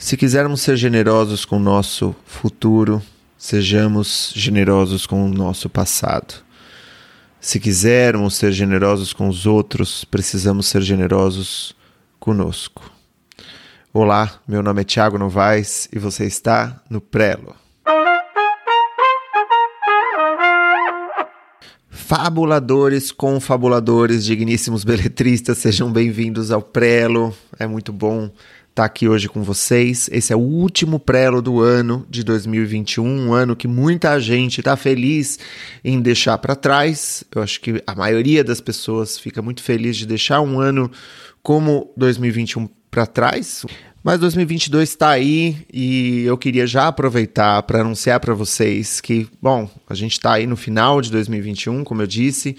Se quisermos ser generosos com o nosso futuro, sejamos generosos com o nosso passado. Se quisermos ser generosos com os outros, precisamos ser generosos conosco. Olá, meu nome é Thiago Novaes e você está no Prelo. Fabuladores, confabuladores, digníssimos beletristas, sejam bem-vindos ao Prelo. É muito bom estar aqui hoje com vocês. Esse é o último prelo do ano de 2021, um ano que muita gente está feliz em deixar para trás. Eu acho que a maioria das pessoas fica muito feliz de deixar um ano como 2021 para trás. Mas 2022 está aí e eu queria já aproveitar para anunciar para vocês que, bom, a gente está aí no final de 2021, como eu disse,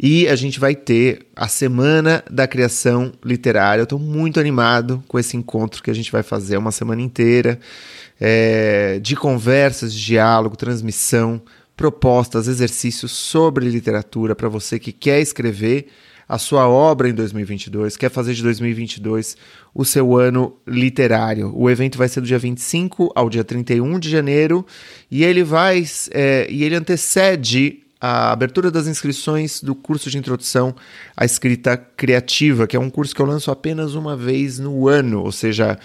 e a gente vai ter a Semana da Criação Literária. Eu estou muito animado com esse encontro que a gente vai fazer uma semana inteira é, de conversas, de diálogo, transmissão, propostas, exercícios sobre literatura para você que quer escrever a sua obra em 2022, quer fazer de 2022 o seu ano literário. O evento vai ser do dia 25 ao dia 31 de janeiro e ele vai é, e ele antecede a abertura das inscrições do curso de introdução à escrita criativa, que é um curso que eu lanço apenas uma vez no ano, ou seja,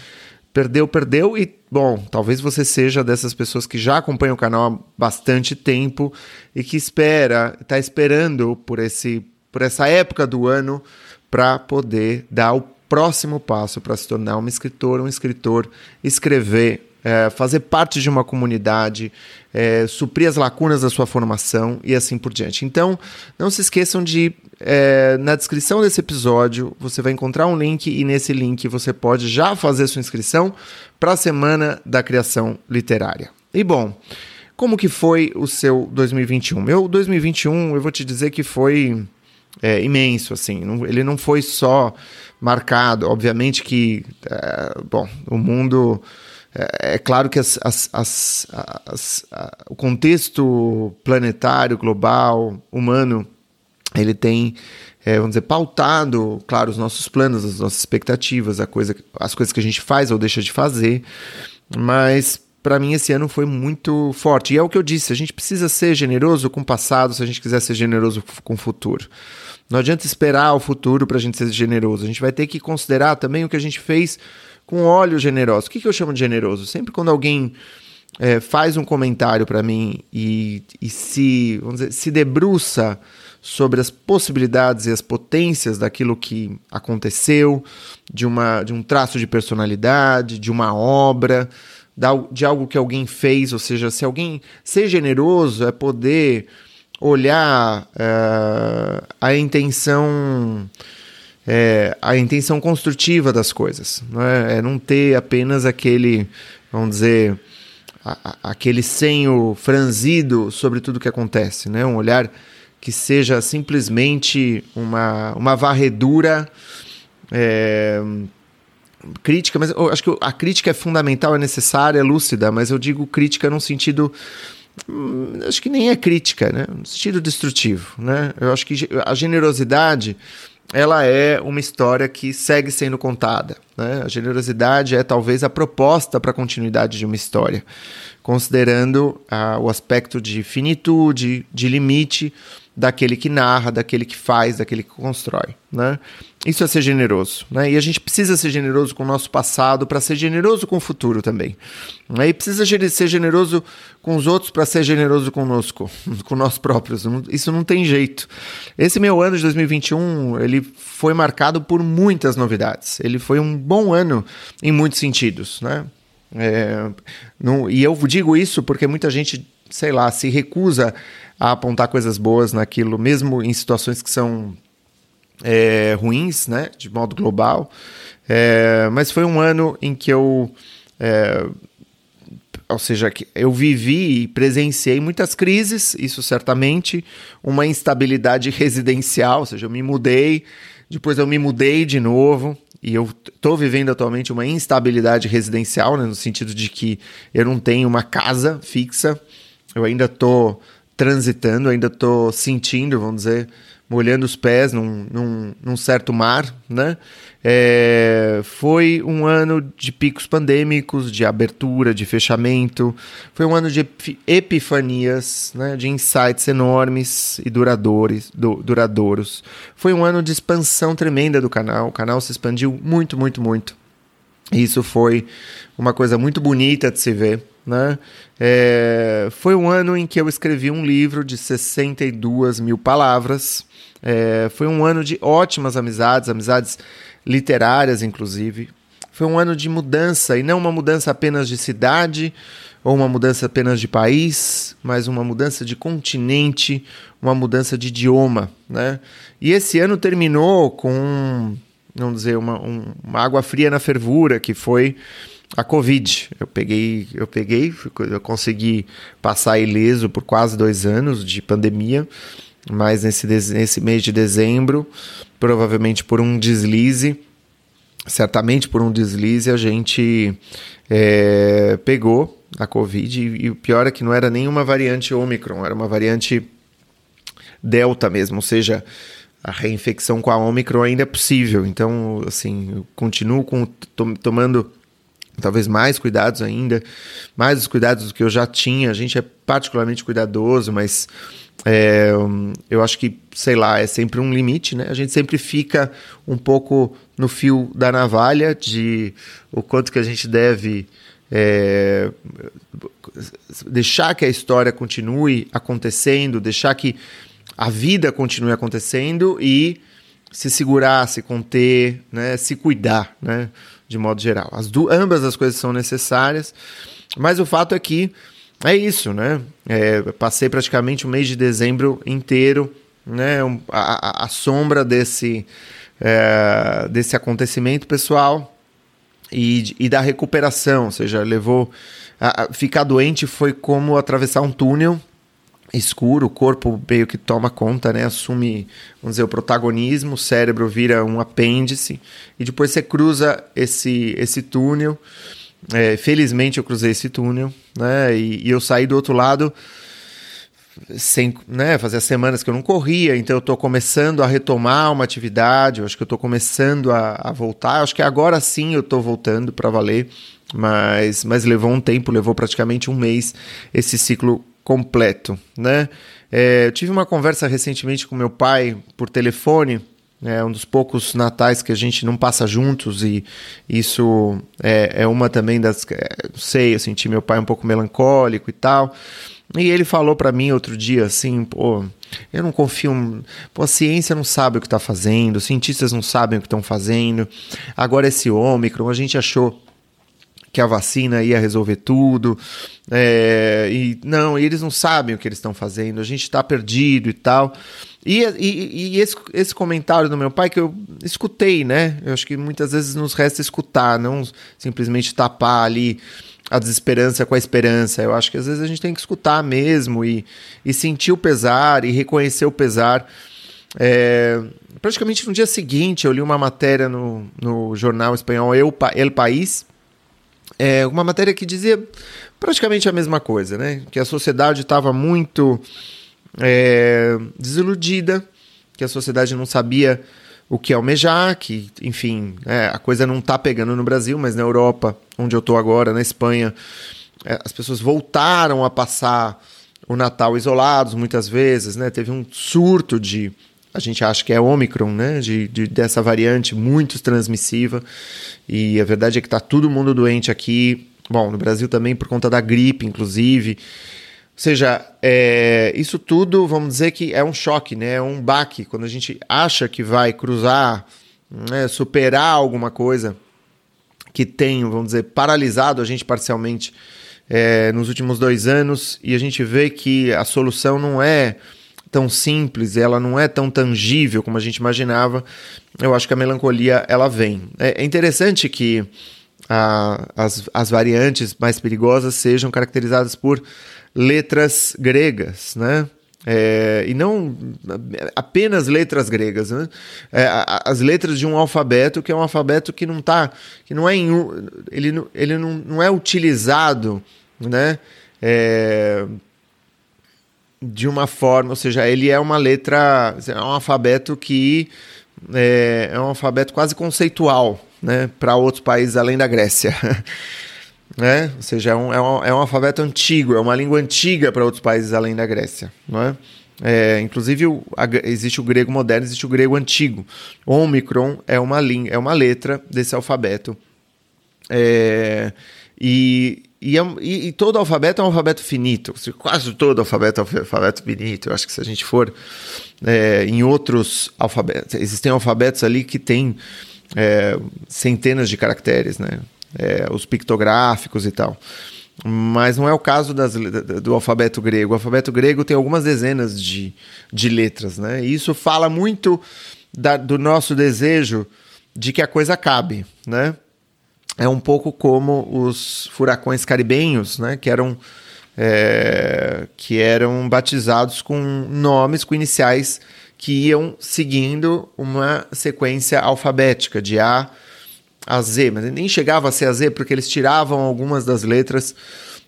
perdeu, perdeu e bom, talvez você seja dessas pessoas que já acompanham o canal há bastante tempo e que espera, está esperando por esse por essa época do ano para poder dar o próximo passo para se tornar um escritor, um escritor, escrever é, fazer parte de uma comunidade, é, suprir as lacunas da sua formação e assim por diante. Então, não se esqueçam de, é, na descrição desse episódio, você vai encontrar um link e nesse link você pode já fazer sua inscrição para a Semana da Criação Literária. E bom, como que foi o seu 2021? Meu 2021, eu vou te dizer que foi é, imenso, assim. Não, ele não foi só marcado, obviamente que, é, bom, o mundo é, é claro que as, as, as, o contexto planetário, global, humano, ele tem, é, vamos dizer, pautado, claro, os nossos planos, as nossas expectativas, a coisa, as coisas que a gente faz ou deixa de fazer, mas para mim esse ano foi muito forte. E é o que eu disse, a gente precisa ser generoso com o passado se a gente quiser ser generoso com o futuro. Não adianta esperar o futuro para a gente ser generoso. A gente vai ter que considerar também o que a gente fez com óleo generoso. O que, que eu chamo de generoso? Sempre quando alguém é, faz um comentário para mim e, e se, vamos dizer, se debruça sobre as possibilidades e as potências daquilo que aconteceu, de, uma, de um traço de personalidade, de uma obra, de algo que alguém fez, ou seja, se alguém ser generoso é poder olhar é, a intenção é, a intenção construtiva das coisas, não é? é não ter apenas aquele, vamos dizer, a, a, aquele senho franzido sobre tudo que acontece, né? um olhar que seja simplesmente uma, uma varredura é, crítica, mas eu acho que a crítica é fundamental, é necessária, é lúcida, mas eu digo crítica num sentido hum, acho que nem é crítica, né? No sentido destrutivo, né? Eu acho que a generosidade ela é uma história que segue sendo contada. Né? A generosidade é talvez a proposta para a continuidade de uma história, considerando ah, o aspecto de finitude, de limite daquele que narra, daquele que faz, daquele que constrói. Né? Isso é ser generoso. Né? E a gente precisa ser generoso com o nosso passado para ser generoso com o futuro também. Né? E precisa ser generoso com os outros para ser generoso conosco, com nós próprios. Isso não tem jeito. Esse meu ano de 2021 ele foi marcado por muitas novidades. Ele foi um bom ano em muitos sentidos. Né? É, não, e eu digo isso porque muita gente, sei lá, se recusa a apontar coisas boas naquilo, mesmo em situações que são é, ruins, né, de modo global. É, mas foi um ano em que eu, é, ou seja, eu vivi e presenciei muitas crises, isso certamente, uma instabilidade residencial, ou seja, eu me mudei, depois eu me mudei de novo, e eu estou vivendo atualmente uma instabilidade residencial, né, no sentido de que eu não tenho uma casa fixa, eu ainda estou transitando, ainda estou sentindo, vamos dizer, molhando os pés num, num, num certo mar, né? É, foi um ano de picos pandêmicos, de abertura, de fechamento. Foi um ano de epifanias, né, de insights enormes e duradouros, du duradouros. Foi um ano de expansão tremenda do canal. O canal se expandiu muito, muito, muito. Isso foi uma coisa muito bonita de se ver. Né? É, foi um ano em que eu escrevi um livro de 62 mil palavras. É, foi um ano de ótimas amizades, amizades literárias, inclusive. Foi um ano de mudança, e não uma mudança apenas de cidade ou uma mudança apenas de país, mas uma mudança de continente, uma mudança de idioma. Né? E esse ano terminou com, vamos dizer, uma, um, uma água fria na fervura, que foi a Covid. Eu peguei, eu peguei, eu consegui passar ileso por quase dois anos de pandemia, mas nesse, nesse mês de dezembro, provavelmente por um deslize, certamente por um deslize, a gente é, pegou a Covid. E, e, o pior é que não era nenhuma variante Omicron, era uma variante Delta mesmo, ou seja, a reinfecção com a Omicron ainda é possível. Então, assim, eu continuo com, tomando talvez mais cuidados ainda, mais os cuidados do que eu já tinha. A gente é particularmente cuidadoso, mas é, eu acho que, sei lá, é sempre um limite, né? A gente sempre fica um pouco no fio da navalha de o quanto que a gente deve é, deixar que a história continue acontecendo, deixar que a vida continue acontecendo e se segurar, se conter, né? Se cuidar, né? De modo geral. As ambas as coisas são necessárias, mas o fato é que é isso, né? É, passei praticamente o mês de dezembro inteiro, né? A, a, sombra desse, é, desse acontecimento pessoal e, e da recuperação, ou seja, levou. A, a, ficar doente foi como atravessar um túnel escuro, o corpo meio que toma conta, né? Assume, vamos dizer, o protagonismo, o cérebro vira um apêndice e depois você cruza esse esse túnel. É, felizmente eu cruzei esse túnel, né? E, e, eu saí do outro lado sem, né? Fazia semanas que eu não corria, então eu estou começando a retomar uma atividade. Eu acho que eu estou começando a, a, voltar. Eu acho que agora sim eu estou voltando para valer, mas mas levou um tempo, levou praticamente um mês esse ciclo completo, né? É, eu tive uma conversa recentemente com meu pai por telefone, é um dos poucos natais que a gente não passa juntos e isso é, é uma também das, é, sei, eu senti meu pai um pouco melancólico e tal. E ele falou para mim outro dia assim, pô, eu não confio, pô, a ciência não sabe o que está fazendo, os cientistas não sabem o que estão fazendo. Agora esse Ômicron, a gente achou que a vacina ia resolver tudo. É, e não, eles não sabem o que eles estão fazendo, a gente está perdido e tal. E, e, e esse, esse, comentário do meu pai que eu escutei, né? Eu acho que muitas vezes nos resta escutar, não simplesmente tapar ali a desesperança com a esperança. Eu acho que às vezes a gente tem que escutar mesmo e, e sentir o pesar e reconhecer o pesar. É, praticamente no dia seguinte eu li uma matéria no, no jornal espanhol El, El País é, uma matéria que dizia praticamente a mesma coisa, né? Que a sociedade estava muito é, desiludida, que a sociedade não sabia o que almejar, que, enfim, é, a coisa não está pegando no Brasil, mas na Europa, onde eu estou agora, na Espanha, é, as pessoas voltaram a passar o Natal isolados muitas vezes, né? Teve um surto de a gente acha que é Omicron, né? De, de, dessa variante muito transmissiva. E a verdade é que está todo mundo doente aqui. Bom, no Brasil também por conta da gripe, inclusive. Ou seja, é, isso tudo, vamos dizer que é um choque, né? É um baque. Quando a gente acha que vai cruzar, né, superar alguma coisa que tem, vamos dizer, paralisado a gente parcialmente é, nos últimos dois anos, e a gente vê que a solução não é tão simples, ela não é tão tangível como a gente imaginava, eu acho que a melancolia ela vem. É, é interessante que a, as, as variantes mais perigosas sejam caracterizadas por letras gregas, né? É, e não apenas letras gregas, né? É, as letras de um alfabeto que é um alfabeto que não tá, que não é em, ele, ele não, não é utilizado, né? É, de uma forma, ou seja, ele é uma letra, é um alfabeto que é, é um alfabeto quase conceitual, né, para outros países além da Grécia. né? Ou seja, é um, é, um, é um alfabeto antigo, é uma língua antiga para outros países além da Grécia, não é? É, inclusive, o, a, existe o grego moderno, existe o grego antigo. Omicron é uma, é uma letra desse alfabeto. É, e, e, é e, e, todo alfabeto é um alfabeto finito, quase todo alfabeto é um alfabeto finito. Eu acho que se a gente for é, em outros alfabetos, existem alfabetos ali que têm é, centenas de caracteres, né? É, os pictográficos e tal. Mas não é o caso das, do alfabeto grego. O alfabeto grego tem algumas dezenas de, de letras, né? E isso fala muito da, do nosso desejo de que a coisa acabe, né? É um pouco como os furacões caribenhos, né, que eram é, que eram batizados com nomes, com iniciais que iam seguindo uma sequência alfabética de A a Z, mas nem chegava a ser a Z porque eles tiravam algumas das letras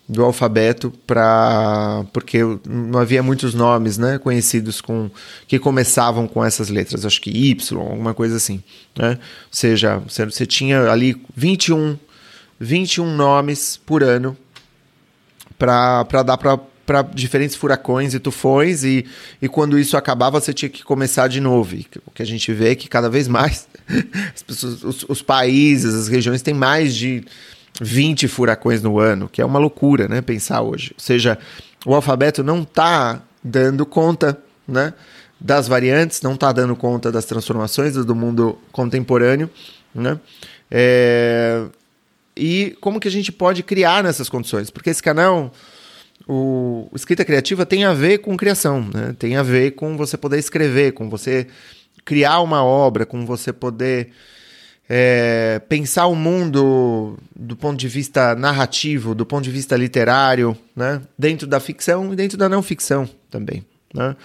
do alfabeto para porque não havia muitos nomes né, conhecidos com que começavam com essas letras, acho que Y, alguma coisa assim. Né? Ou seja, você tinha ali 21, 21 nomes por ano para dar para diferentes furacões e tufões, e, e quando isso acabava, você tinha que começar de novo. E o que a gente vê é que cada vez mais pessoas, os, os países, as regiões têm mais de 20 furacões no ano, que é uma loucura, né? Pensar hoje. Ou seja, o alfabeto não está dando conta, né? Das variantes, não está dando conta das transformações do mundo contemporâneo, né? É... E como que a gente pode criar nessas condições? Porque esse canal, o Escrita Criativa tem a ver com criação, né? Tem a ver com você poder escrever, com você criar uma obra, com você poder é, pensar o mundo do ponto de vista narrativo, do ponto de vista literário, né? dentro da ficção e dentro da não ficção também. Né?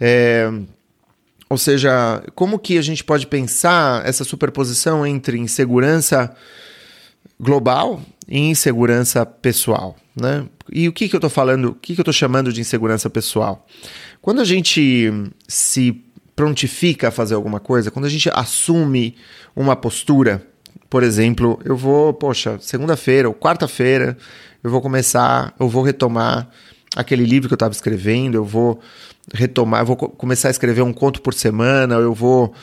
É, ou seja, como que a gente pode pensar essa superposição entre insegurança global e insegurança pessoal? Né? E o que, que eu estou falando, o que, que eu estou chamando de insegurança pessoal? Quando a gente se prontifica a fazer alguma coisa, quando a gente assume uma postura, por exemplo, eu vou, poxa, segunda-feira ou quarta-feira, eu vou começar, eu vou retomar aquele livro que eu estava escrevendo, eu vou retomar, eu vou começar a escrever um conto por semana, eu vou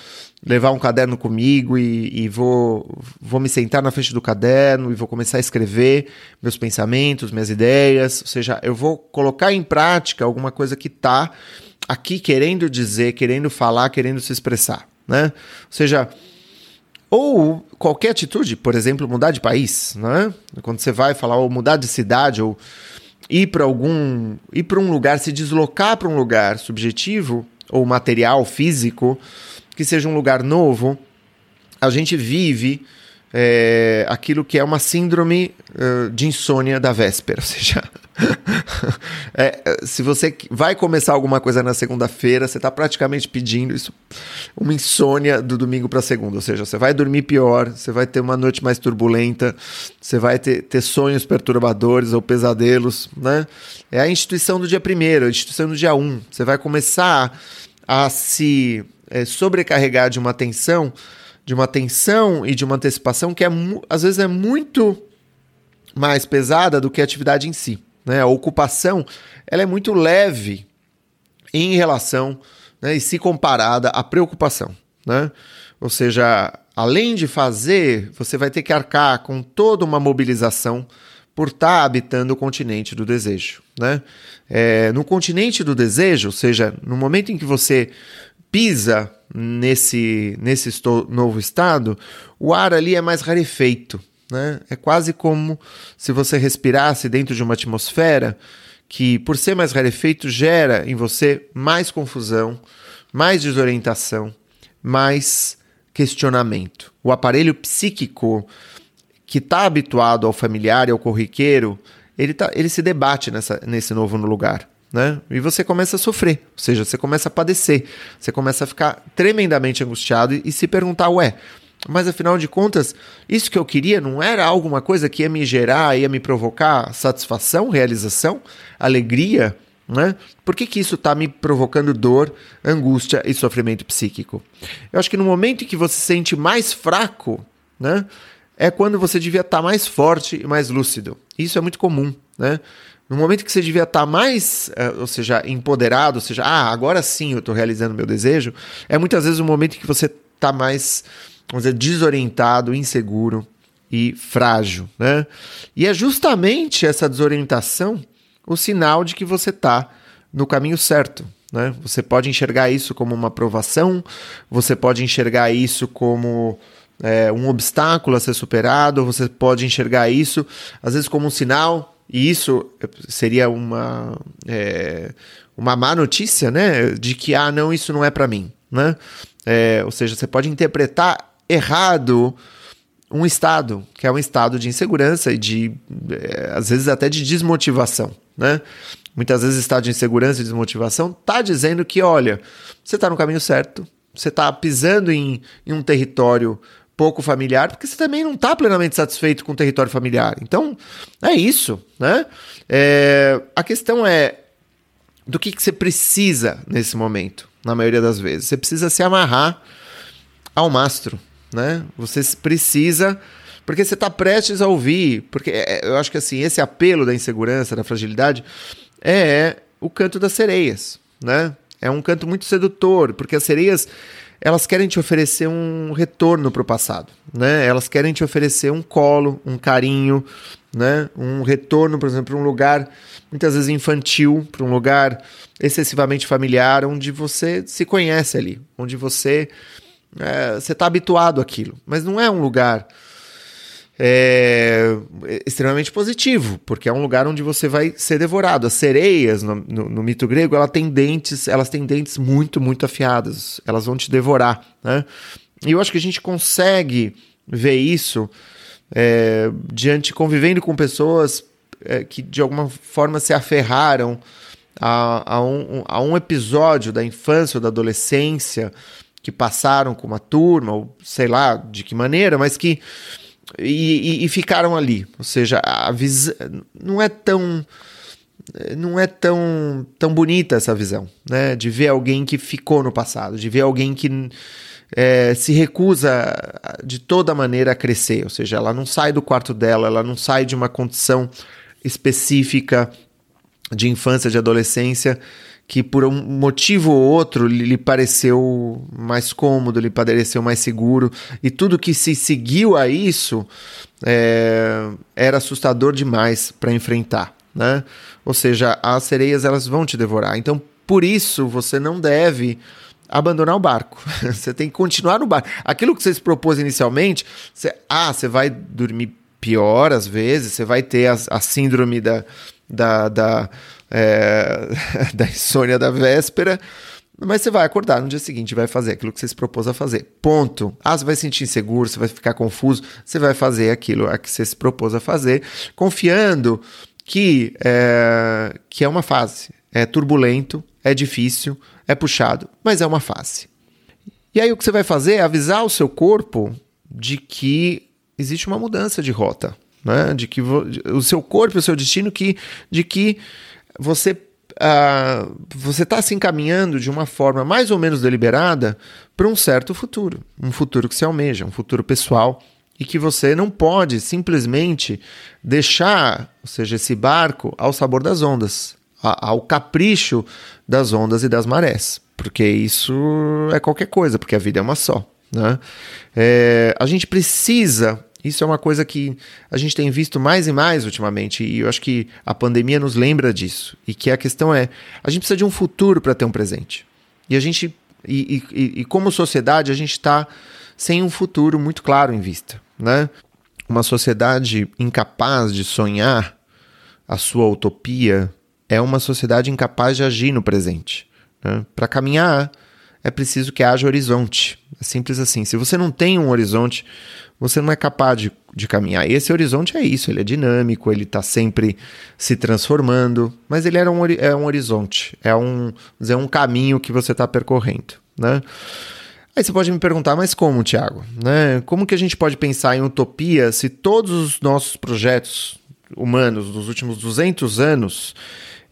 levar um caderno comigo e, e, vou, vou me sentar na frente do caderno e vou começar a escrever meus pensamentos, minhas ideias, ou seja, eu vou colocar em prática alguma coisa que está aqui querendo dizer, querendo falar, querendo se expressar, né? Ou seja, ou qualquer atitude, por exemplo, mudar de país, né? Quando você vai falar ou mudar de cidade ou ir para algum, ir para um lugar, se deslocar para um lugar subjetivo ou material, físico, que seja um lugar novo, a gente vive é, aquilo que é uma síndrome uh, de insônia da véspera. Ou seja, é, se você vai começar alguma coisa na segunda-feira, você está praticamente pedindo isso, uma insônia do domingo para segunda. Ou seja, você vai dormir pior, você vai ter uma noite mais turbulenta, você vai ter, ter sonhos perturbadores ou pesadelos. Né? É a instituição do dia primeiro, a instituição do dia um. Você vai começar a se é, sobrecarregar de uma tensão de uma tensão e de uma antecipação que é, às vezes é muito mais pesada do que a atividade em si. Né? A ocupação ela é muito leve em relação né, e se comparada à preocupação. Né? Ou seja, além de fazer, você vai ter que arcar com toda uma mobilização por estar habitando o continente do desejo. Né? É, no continente do desejo, ou seja, no momento em que você pisa nesse, nesse novo estado, o ar ali é mais rarefeito. Né? É quase como se você respirasse dentro de uma atmosfera que, por ser mais rarefeito, gera em você mais confusão, mais desorientação, mais questionamento. O aparelho psíquico que está habituado ao familiar e ao corriqueiro, ele, tá, ele se debate nessa, nesse novo lugar né? E você começa a sofrer, ou seja, você começa a padecer, você começa a ficar tremendamente angustiado e, e se perguntar, ué, mas afinal de contas, isso que eu queria não era alguma coisa que ia me gerar, ia me provocar satisfação, realização, alegria, Né? Por que, que isso está me provocando dor, angústia e sofrimento psíquico? Eu acho que no momento em que você se sente mais fraco, né, é quando você devia estar tá mais forte e mais lúcido. Isso é muito comum. Né? No momento que você devia estar tá mais, eh, ou seja, empoderado, ou seja, ah, agora sim eu estou realizando meu desejo, é muitas vezes o momento em que você está mais, vamos dizer, desorientado, inseguro e frágil. Né? E é justamente essa desorientação o sinal de que você está no caminho certo. Né? Você pode enxergar isso como uma aprovação, você pode enxergar isso como é, um obstáculo a ser superado, você pode enxergar isso às vezes como um sinal, e isso seria uma, é, uma má notícia, né? De que, ah, não, isso não é para mim, né? É, ou seja, você pode interpretar errado um estado, que é um estado de insegurança e de, é, às vezes, até de desmotivação, né? Muitas vezes, estado de insegurança e desmotivação está dizendo que, olha, você está no caminho certo, você está pisando em, em um território pouco familiar, porque você também não está plenamente satisfeito com o território familiar. Então, é isso, né? É, a questão é do que, que você precisa nesse momento, na maioria das vezes. Você precisa se amarrar ao mastro, né? Você precisa porque você está prestes a ouvir, porque é, é, eu acho que assim, esse apelo da insegurança, da fragilidade, é o canto das sereias, né? É um canto muito sedutor, porque as sereias elas querem te oferecer um retorno para o passado, né? Elas querem te oferecer um colo, um carinho, né? Um retorno, por exemplo, para um lugar muitas vezes infantil, para um lugar excessivamente familiar, onde você se conhece ali, onde você é, você está habituado àquilo, mas não é um lugar é, extremamente positivo, porque é um lugar onde você vai ser devorado. As sereias, no, no, no, mito grego, ela tem dentes, elas têm dentes muito, muito afiadas. Elas vão te devorar. Né? E eu acho que a gente consegue ver isso é, diante, convivendo com pessoas é, que de alguma forma se aferraram a, a, um, a um episódio da infância ou da adolescência que passaram com uma turma, ou sei lá de que maneira, mas que e, e, e ficaram ali. Ou seja, a visão não é tão não é tão, tão bonita essa visão, né? De ver alguém que ficou no passado, de ver alguém que é, se recusa de toda maneira a crescer, ou seja, ela não sai do quarto dela, ela não sai de uma condição específica de infância, de adolescência que por um motivo ou outro lhe pareceu mais cômodo, lhe pareceu mais seguro, e tudo que se seguiu a isso é, era assustador demais para enfrentar, né? Ou seja, as sereias elas vão te devorar. Então, por isso você não deve abandonar o barco. você tem que continuar no barco. Aquilo que você se propôs inicialmente, você, ah, você vai dormir pior às vezes, você vai ter a, a síndrome da, da, da é, da insônia da véspera, mas você vai acordar no dia seguinte e vai fazer aquilo que você se propôs a fazer. Ponto. Ah, você vai sentir inseguro, você vai ficar confuso, você vai fazer aquilo a que você se propôs a fazer, confiando que é, que é uma fase. É turbulento, é difícil, é puxado, mas é uma fase. E aí o que você vai fazer é avisar o seu corpo de que existe uma mudança de rota, né? De que o seu corpo, o seu destino, que, de que você uh, você está se encaminhando de uma forma mais ou menos deliberada para um certo futuro, um futuro que se almeja, um futuro pessoal e que você não pode simplesmente deixar, ou seja, esse barco ao sabor das ondas, ao capricho das ondas e das marés, porque isso é qualquer coisa, porque a vida é uma só. Né? É, a gente precisa isso é uma coisa que a gente tem visto mais e mais ultimamente, e eu acho que a pandemia nos lembra disso. E que a questão é: a gente precisa de um futuro para ter um presente. E a gente, e, e, e como sociedade, a gente está sem um futuro muito claro em vista. Né? Uma sociedade incapaz de sonhar a sua utopia é uma sociedade incapaz de agir no presente. Né? Para caminhar, é preciso que haja horizonte. É simples assim. Se você não tem um horizonte, você não é capaz de, de caminhar. E esse horizonte é isso, ele é dinâmico, ele está sempre se transformando, mas ele era um, é um horizonte, é um, dizer, um caminho que você está percorrendo. Né? Aí você pode me perguntar, mas como, Tiago? Né? Como que a gente pode pensar em utopia se todos os nossos projetos humanos dos últimos 200 anos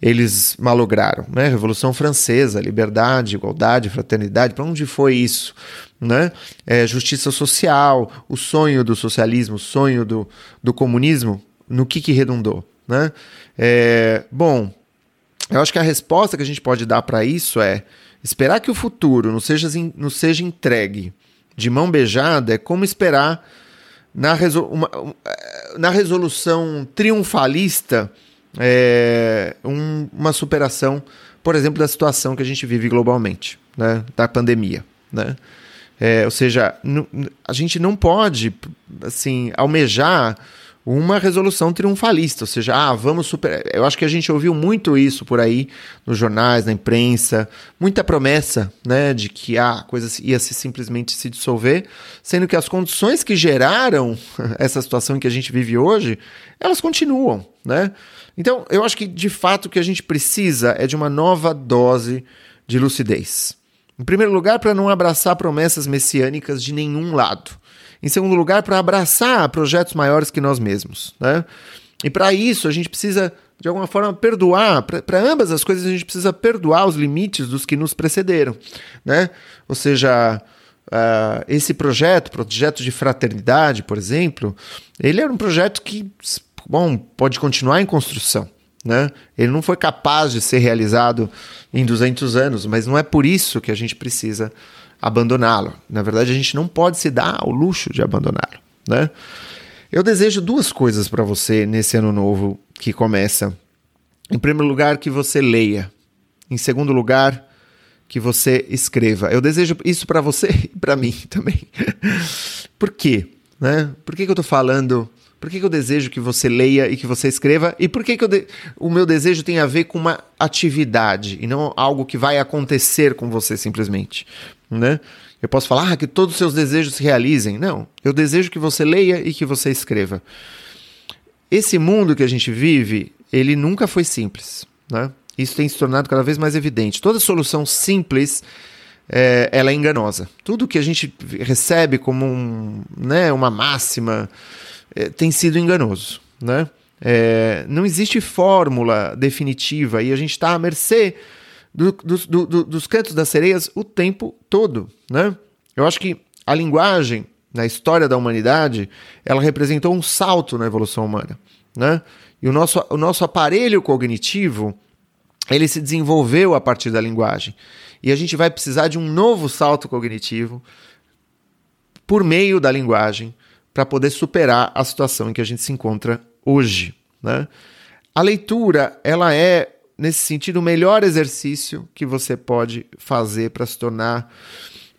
eles malograram, né? Revolução Francesa, liberdade, igualdade, fraternidade, para onde foi isso? Né? É, justiça social, o sonho do socialismo, o sonho do, do comunismo, no que, que redundou? Né? É, bom, eu acho que a resposta que a gente pode dar para isso é esperar que o futuro não seja, não seja entregue de mão beijada é como esperar na, resol uma, na resolução triunfalista é, um, uma superação, por exemplo, da situação que a gente vive globalmente, né, da pandemia. Né? É, ou seja, a gente não pode assim almejar uma resolução triunfalista, ou seja, ah, vamos superar. Eu acho que a gente ouviu muito isso por aí nos jornais, na imprensa, muita promessa, né, de que ah, a coisa ia se simplesmente se dissolver, sendo que as condições que geraram essa situação que a gente vive hoje, elas continuam, né? Então, eu acho que de fato o que a gente precisa é de uma nova dose de lucidez. Em primeiro lugar, para não abraçar promessas messiânicas de nenhum lado. Em segundo lugar, para abraçar projetos maiores que nós mesmos. Né? E para isso, a gente precisa, de alguma forma, perdoar. Para ambas as coisas, a gente precisa perdoar os limites dos que nos precederam. Né? Ou seja, uh, esse projeto, projeto de fraternidade, por exemplo, ele era um projeto que bom, pode continuar em construção. Né? Ele não foi capaz de ser realizado em 200 anos, mas não é por isso que a gente precisa abandoná-lo. Na verdade, a gente não pode se dar ao luxo de abandoná-lo, né? Eu desejo duas coisas para você nesse ano novo que começa. Em primeiro lugar, que você leia. Em segundo lugar, que você escreva. Eu desejo isso para você e para mim também. Por quê? Né? Por que, que eu estou falando por que, que eu desejo que você leia e que você escreva? E por que, que de... o meu desejo tem a ver com uma atividade e não algo que vai acontecer com você simplesmente? Né? Eu posso falar ah, que todos os seus desejos se realizem. Não, eu desejo que você leia e que você escreva. Esse mundo que a gente vive, ele nunca foi simples. Né? Isso tem se tornado cada vez mais evidente. Toda solução simples é, ela é enganosa. Tudo que a gente recebe como um, né, uma máxima é, tem sido enganoso. Né? É, não existe fórmula definitiva e a gente está à mercê do, do, do, dos cantos das sereias o tempo todo. Né? Eu acho que a linguagem, na história da humanidade, ela representou um salto na evolução humana. Né? E o nosso, o nosso aparelho cognitivo ele se desenvolveu a partir da linguagem. E a gente vai precisar de um novo salto cognitivo por meio da linguagem para poder superar a situação em que a gente se encontra hoje. Né? A leitura, ela é, nesse sentido, o melhor exercício que você pode fazer para se tornar.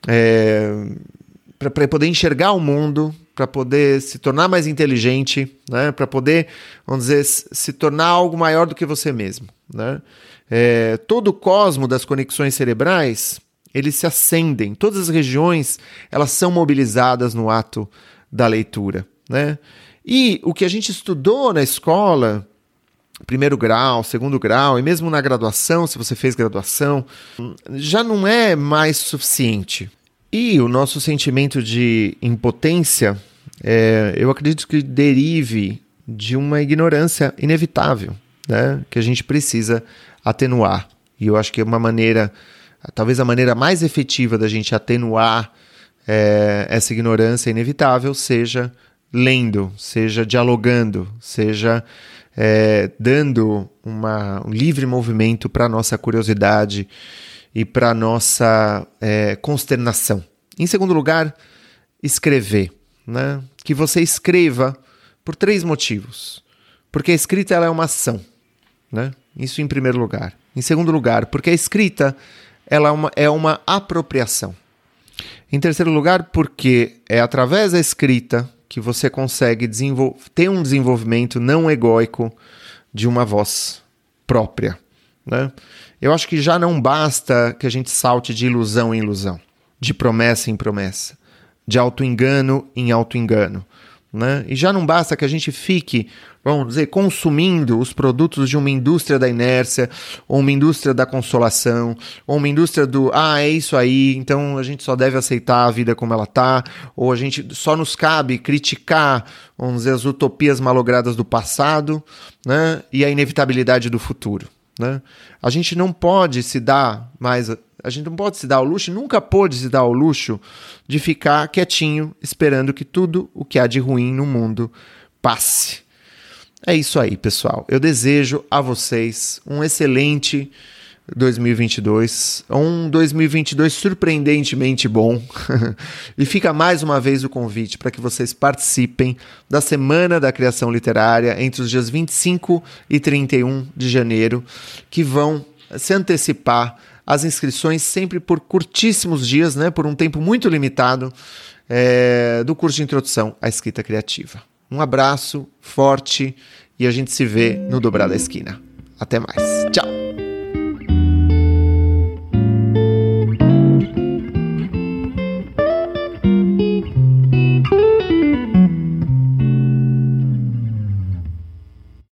É, para poder enxergar o mundo, para poder se tornar mais inteligente, né? para poder, vamos dizer, se tornar algo maior do que você mesmo. Né? É, todo o cosmo das conexões cerebrais, eles se acendem, todas as regiões elas são mobilizadas no ato da leitura. Né? E o que a gente estudou na escola, primeiro grau, segundo grau, e mesmo na graduação, se você fez graduação, já não é mais suficiente. E o nosso sentimento de impotência, é, eu acredito que derive de uma ignorância inevitável, né? que a gente precisa atenuar. E eu acho que é uma maneira, talvez a maneira mais efetiva da gente atenuar é, essa ignorância inevitável seja lendo, seja dialogando, seja é, dando uma, um livre movimento para a nossa curiosidade e para a nossa é, consternação. Em segundo lugar, escrever. Né? Que você escreva por três motivos. Porque a escrita ela é uma ação. Né? Isso em primeiro lugar. Em segundo lugar, porque a escrita ela é uma, é uma apropriação. Em terceiro lugar, porque é através da escrita que você consegue ter um desenvolvimento não egóico de uma voz própria. Né? Eu acho que já não basta que a gente salte de ilusão em ilusão, de promessa em promessa, de auto-engano em auto-engano. Né? E já não basta que a gente fique, vamos dizer, consumindo os produtos de uma indústria da inércia, ou uma indústria da consolação, ou uma indústria do ah, é isso aí, então a gente só deve aceitar a vida como ela tá, ou a gente só nos cabe criticar, vamos dizer, as utopias malogradas do passado, né? E a inevitabilidade do futuro. Né? A gente não pode se dar mais. A gente não pode se dar ao luxo, nunca pôde se dar ao luxo de ficar quietinho esperando que tudo o que há de ruim no mundo passe. É isso aí, pessoal. Eu desejo a vocês um excelente 2022, um 2022 surpreendentemente bom. e fica mais uma vez o convite para que vocês participem da Semana da Criação Literária entre os dias 25 e 31 de janeiro, que vão se antecipar as inscrições sempre por curtíssimos dias, né, por um tempo muito limitado, é, do curso de introdução à escrita criativa. Um abraço forte e a gente se vê no Dobrar da Esquina. Até mais. Tchau!